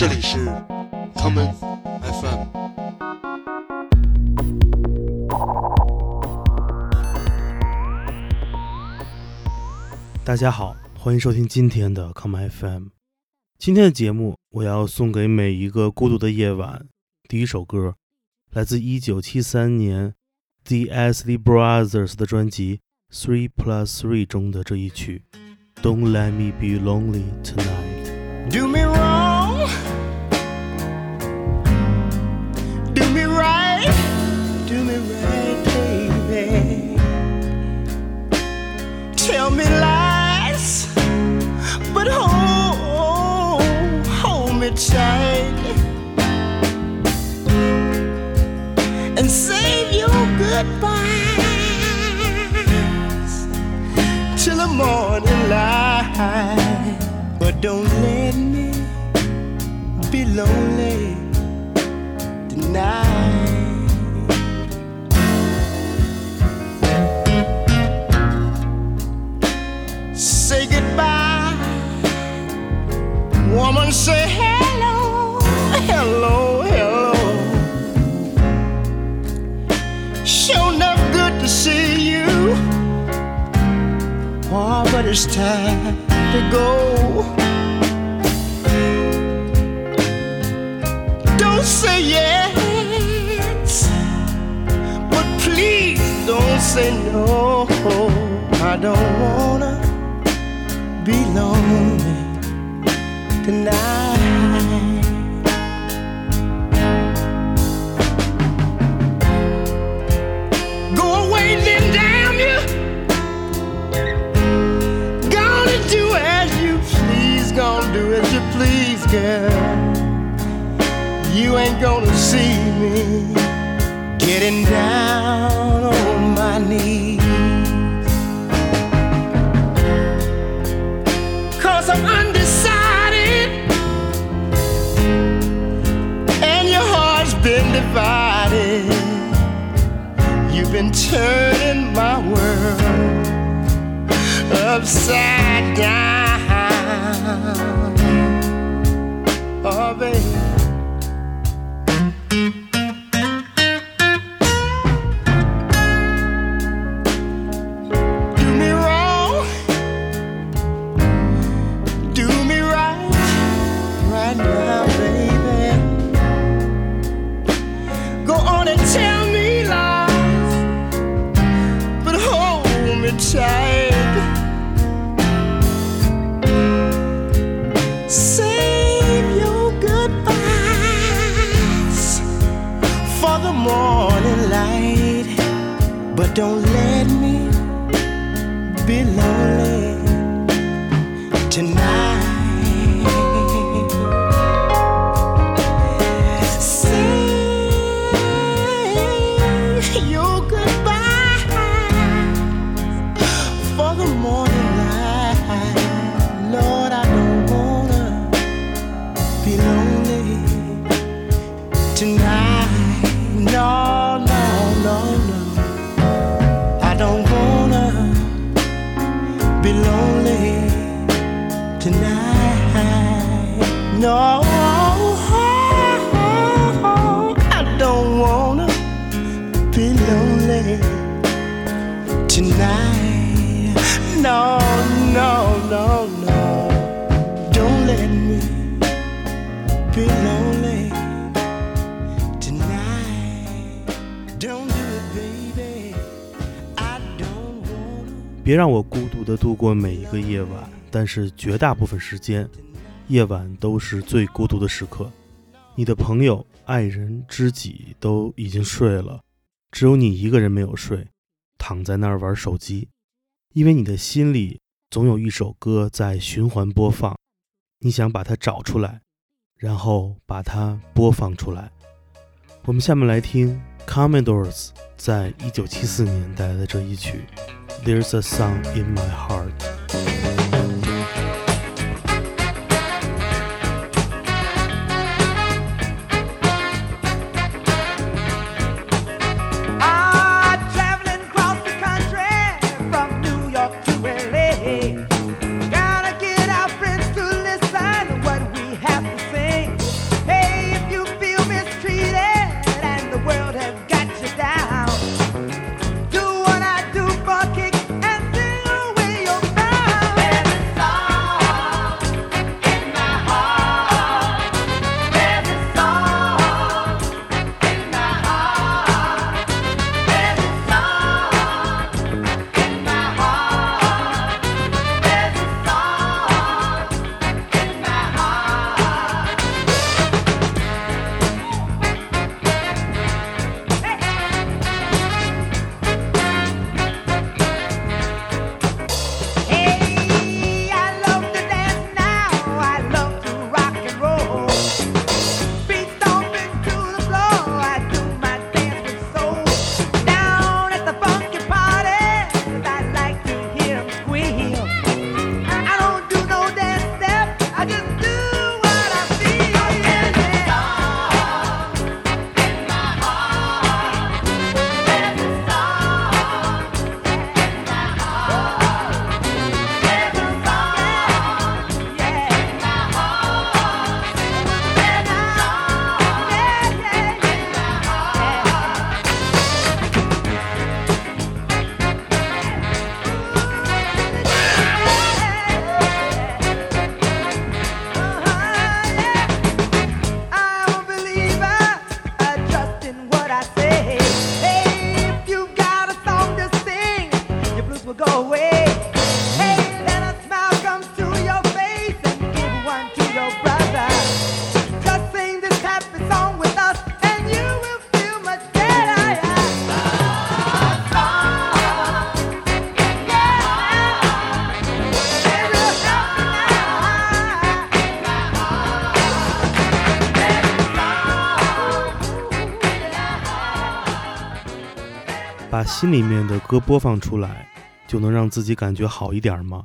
这里是 common FM。大家好，欢迎收听今天的 common FM。今天的节目，我要送给每一个孤独的夜晚。第一首歌来自1973年 The Asley Brothers 的专辑《Three Plus Three》中的这一曲《Don't Let Me Be Lonely Tonight》。Do me wrong, goodbyes till the morning light. But don't let me be lonely tonight. Say goodbye, woman. Say hello, hello, hello. Oh, but it's time to go. Don't say yes, but please don't say no. I don't wanna be lonely tonight. Girl. You ain't gonna see me getting down on my knees. Cause I'm undecided, and your heart's been divided. You've been turning my world upside down. jovem. Be lonely tonight. No, no, no, no. Don't let me be lonely tonight. Don't do it, baby. I don't wanna. 别让我孤独的度过每一个夜晚，但是绝大部分时间，夜晚都是最孤独的时刻。你的朋友、爱人、知己都已经睡了，只有你一个人没有睡，躺在那儿玩手机，因为你的心里总有一首歌在循环播放，你想把它找出来，然后把它播放出来。我们下面来听 Commodores 在一九七四年带来的这一曲《There's a Song in My Heart》。心里面的歌播放出来，就能让自己感觉好一点吗？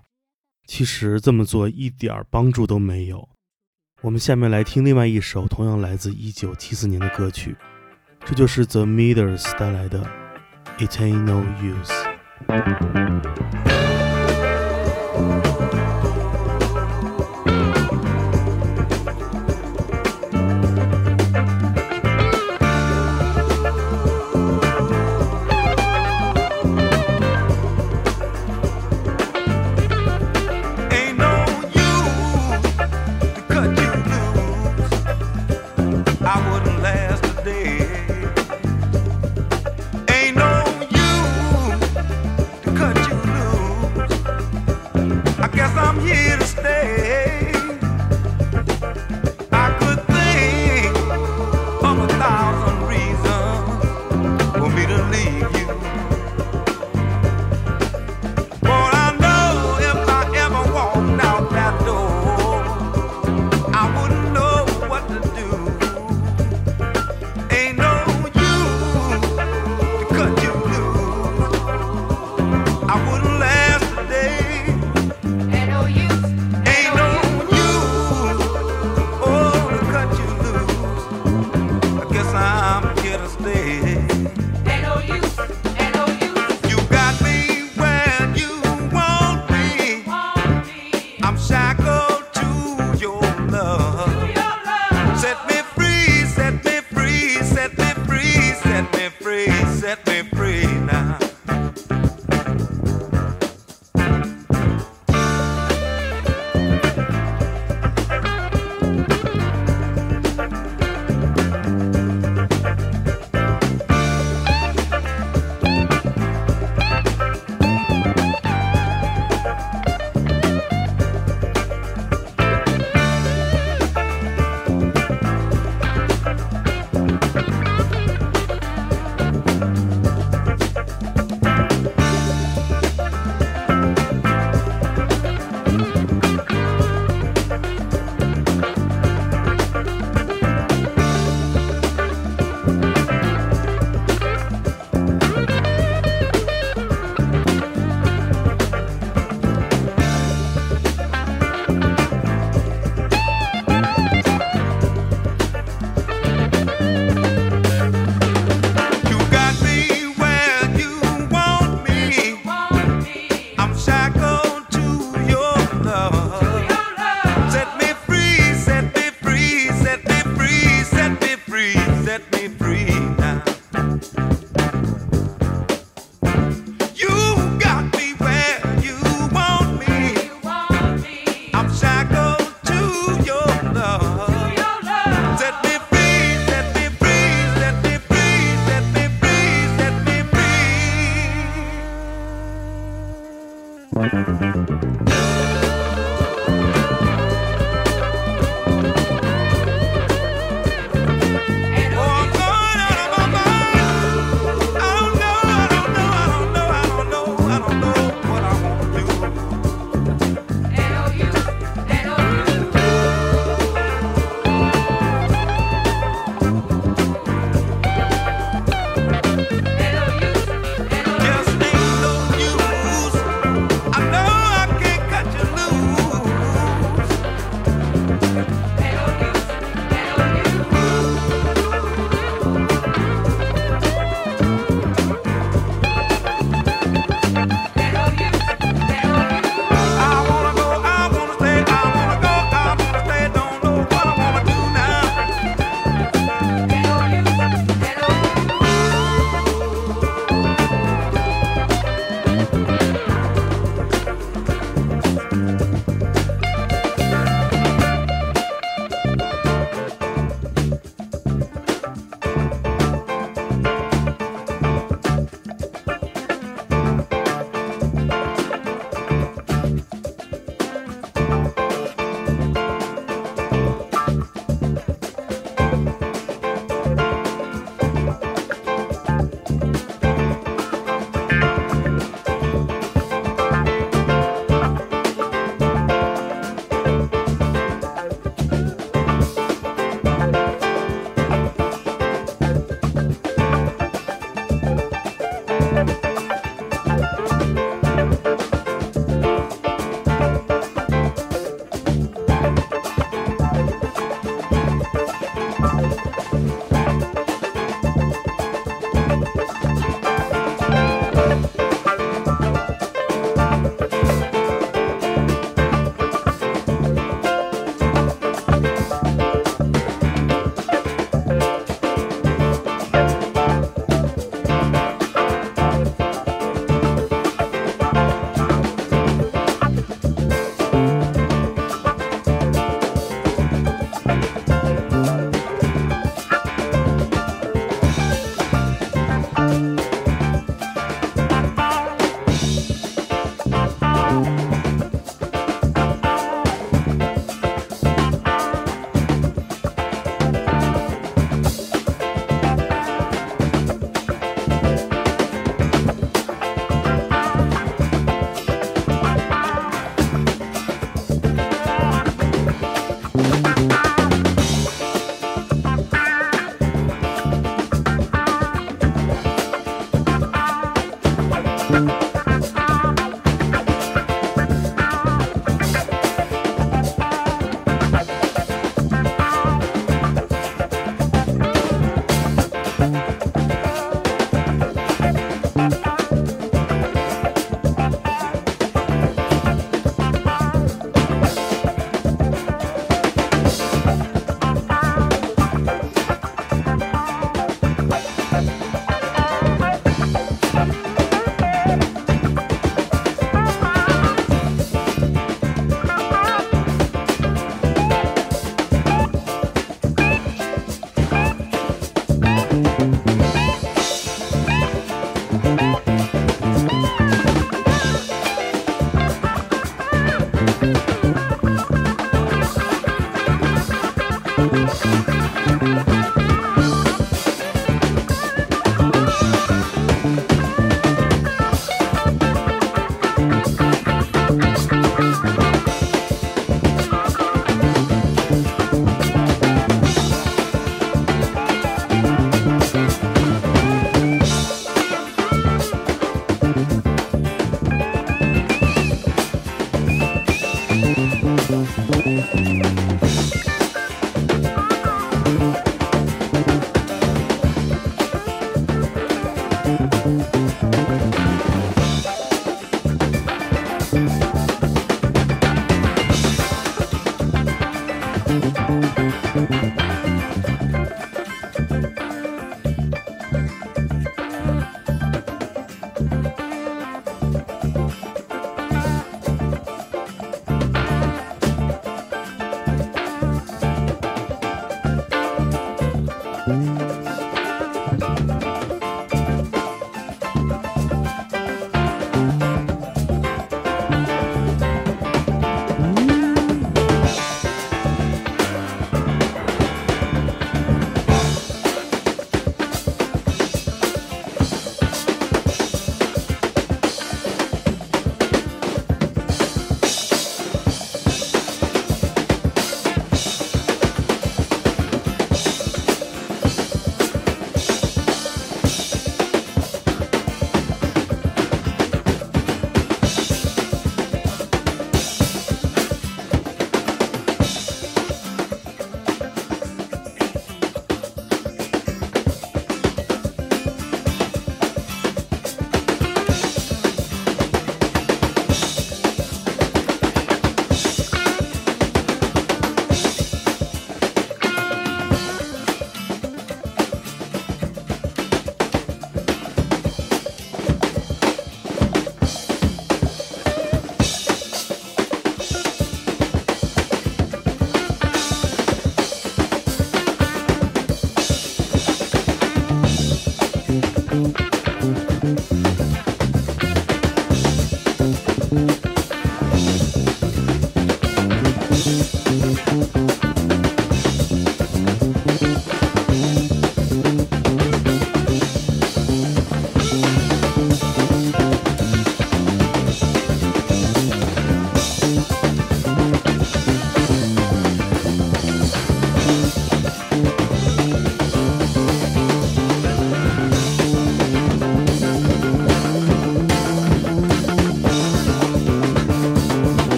其实这么做一点儿帮助都没有。我们下面来听另外一首同样来自1974年的歌曲，这就是 The Meters 带来的《It Ain't No Use》。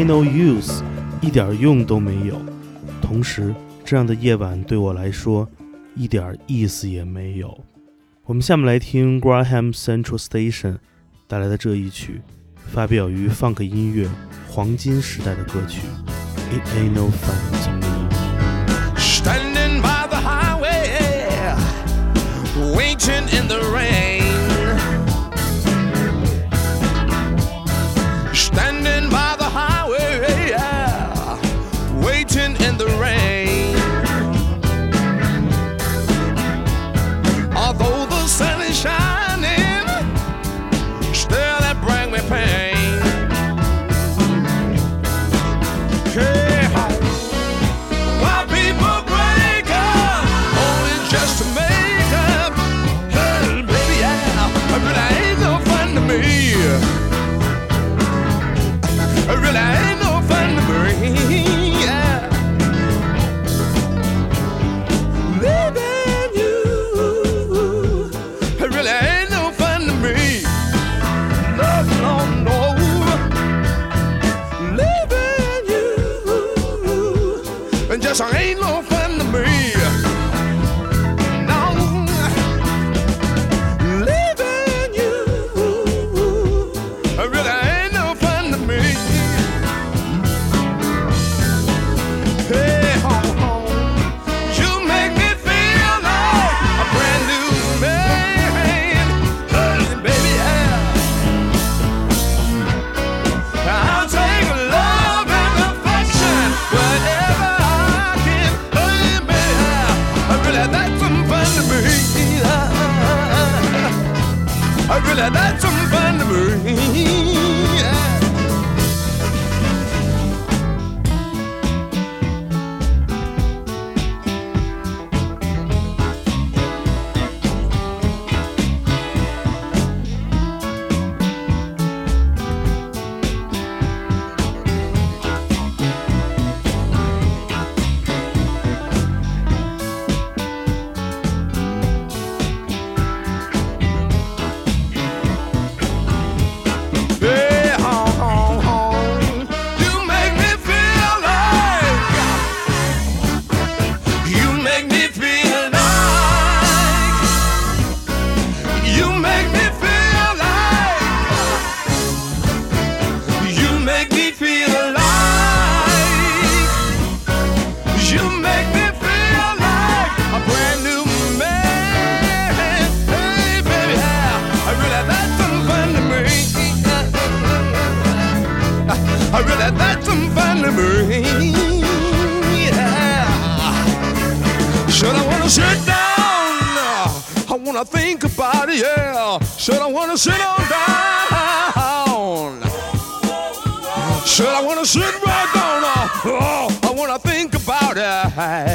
Ain't no use，一点用都没有。同时，这样的夜晚对我来说一点意思也没有。我们下面来听 Graham Central Station 带来的这一曲，发表于 Funk 音乐黄金时代的歌曲。It ain't no fun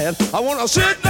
I wanna sit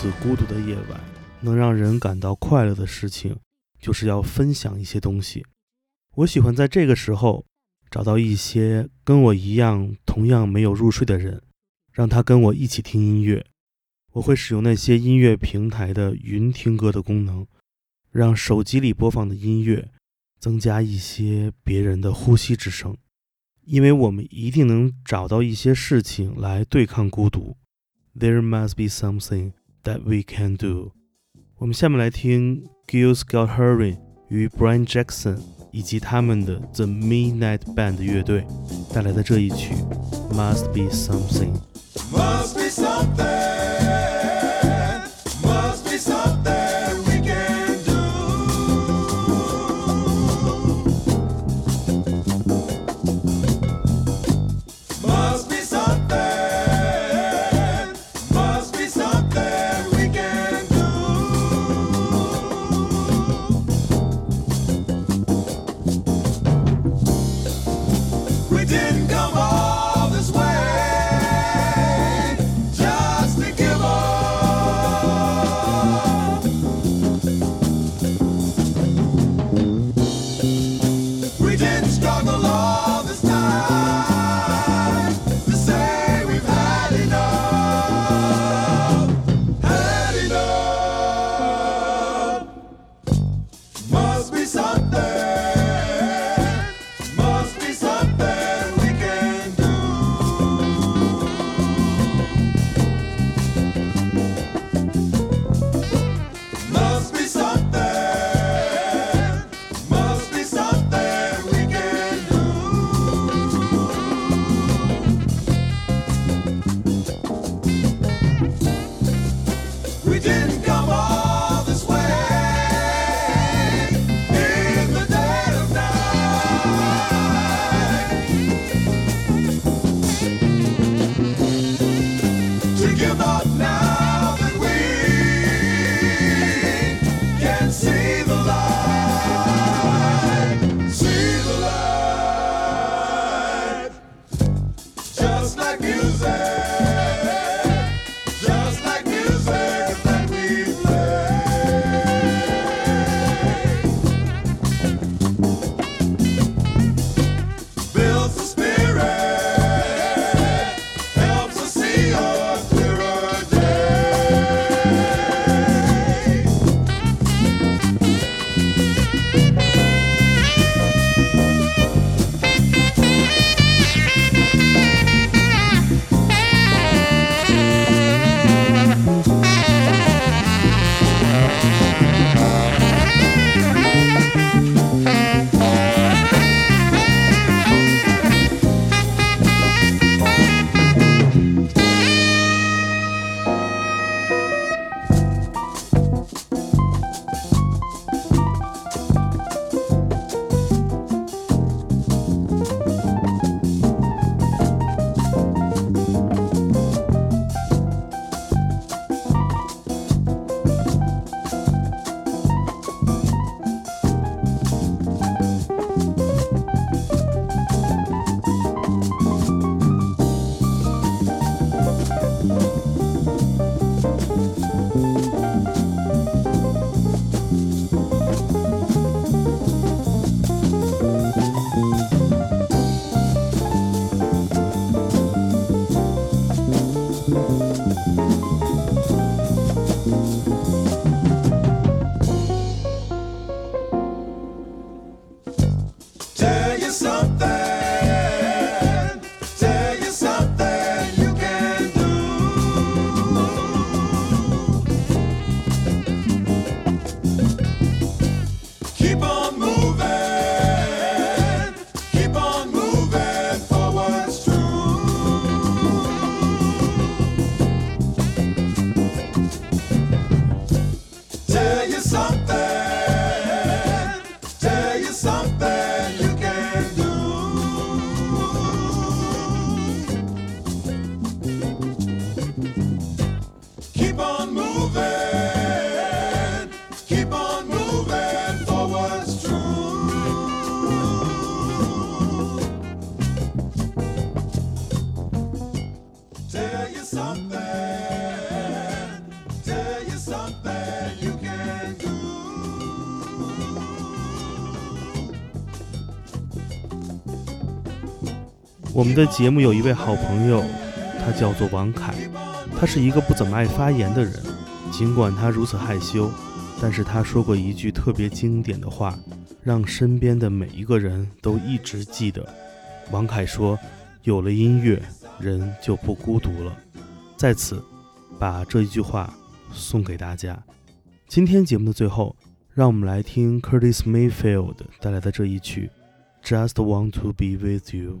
此孤独的夜晚，能让人感到快乐的事情，就是要分享一些东西。我喜欢在这个时候找到一些跟我一样同样没有入睡的人，让他跟我一起听音乐。我会使用那些音乐平台的云听歌的功能，让手机里播放的音乐增加一些别人的呼吸之声，因为我们一定能找到一些事情来对抗孤独。There must be something that we can do。我们下面来听 Gil Scott Heron 与 Brian Jackson 以及他们的 The Midnight Band 乐队带来的这一曲 Must Be Something。 Must be something. 我们的节目有一位好朋友，他叫做王凯，他是一个不怎么爱发言的人，尽管他如此害羞，但是他说过一句特别经典的话，让身边的每一个人都一直记得。王凯说：“有了音乐，人就不孤独了。”在此，把这一句话送给大家。今天节目的最后，让我们来听 Curtis Mayfield 带来的这一曲《Just Want to Be With You》。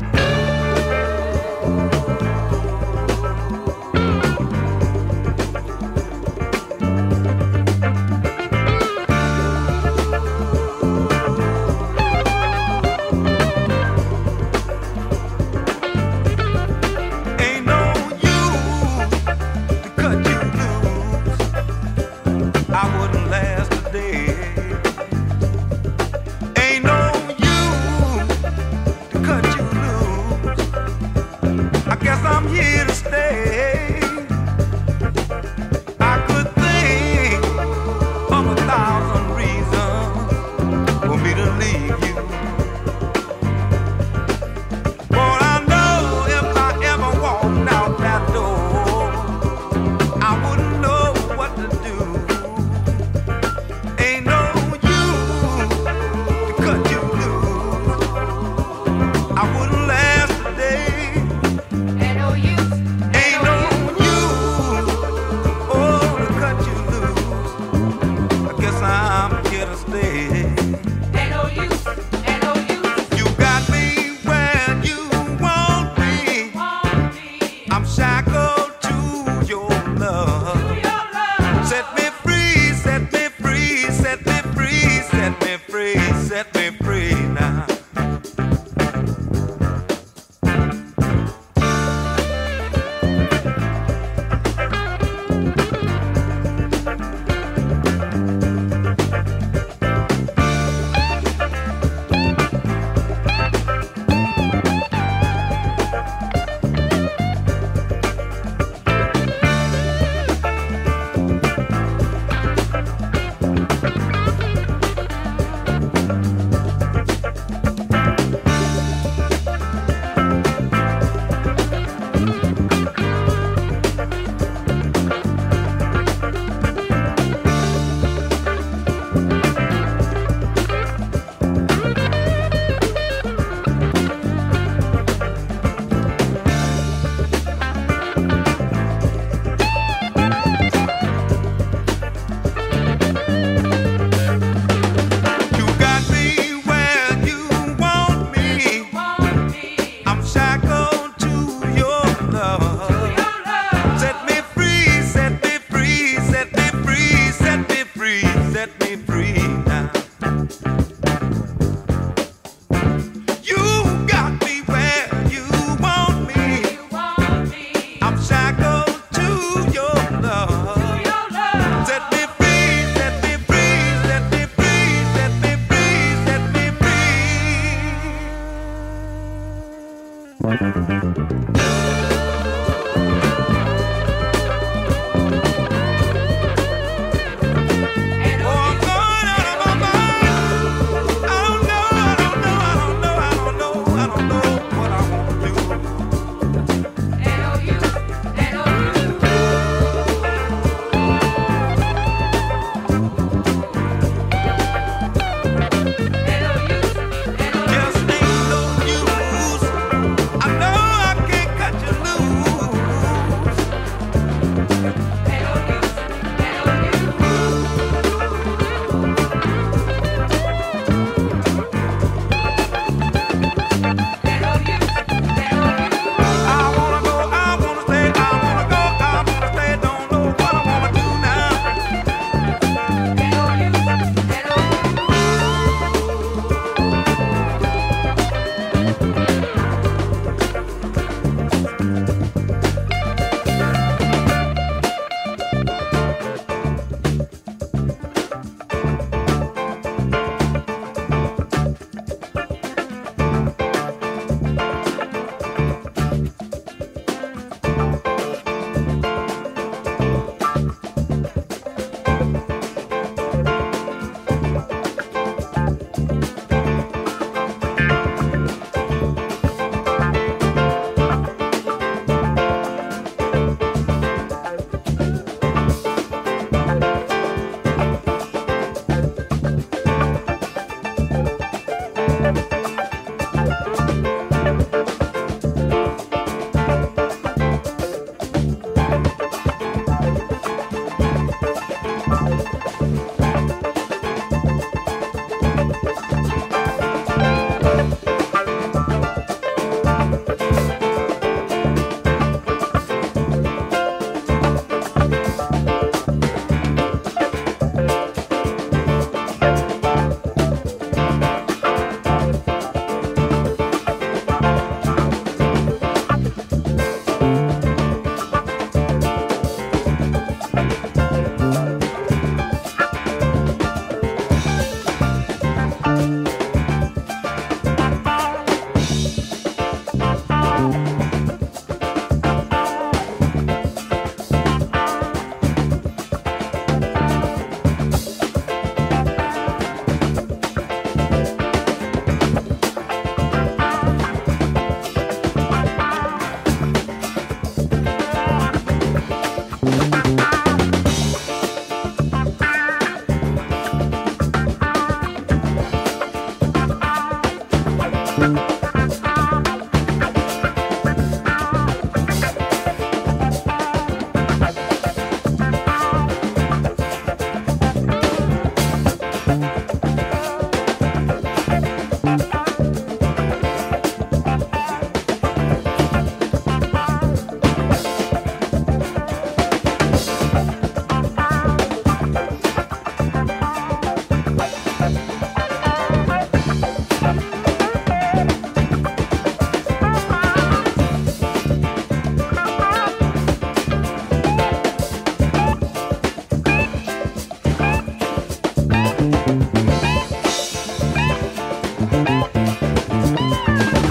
スパーッ!